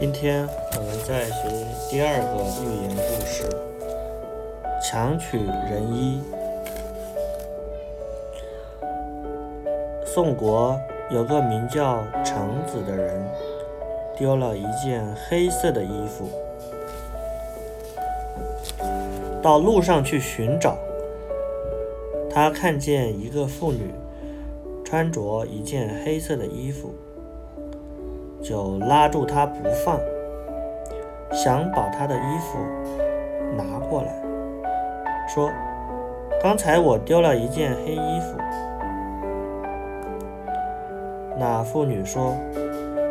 今天我们在学第二个寓言故事《强取人衣》。宋国有个名叫程子的人，丢了一件黑色的衣服，到路上去寻找。他看见一个妇女穿着一件黑色的衣服。就拉住他不放，想把他的衣服拿过来，说：“刚才我丢了一件黑衣服。”那妇女说：“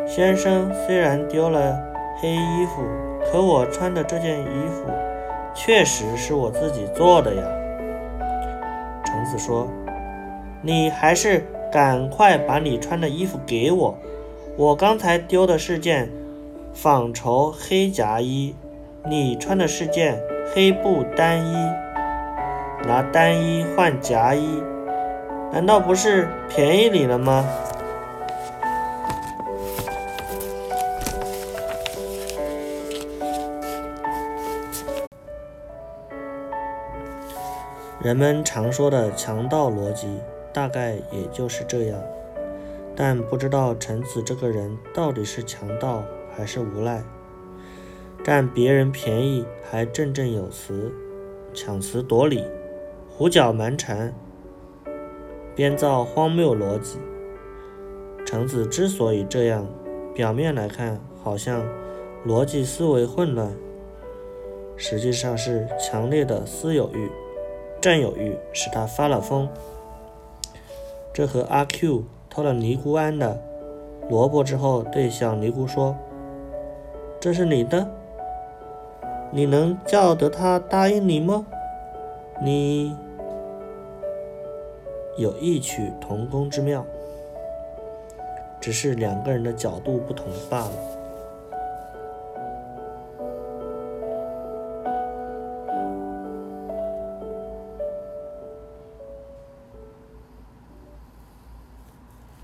先生虽然丢了黑衣服，可我穿的这件衣服确实是我自己做的呀。”橙子说：“你还是赶快把你穿的衣服给我。”我刚才丢的是件纺绸黑夹衣，你穿的是件黑布单衣，拿单衣换夹衣，难道不是便宜你了吗？人们常说的强盗逻辑，大概也就是这样。但不知道陈子这个人到底是强盗还是无赖，占别人便宜还振振有词，强词夺理，胡搅蛮缠，编造荒谬逻辑。橙子之所以这样，表面来看好像逻辑思维混乱，实际上是强烈的私有欲、占有欲使他发了疯。这和阿 Q。偷了尼姑庵的萝卜之后，对小尼姑说：“这是你的，你能叫得他答应你吗？你有异曲同工之妙，只是两个人的角度不同罢了。”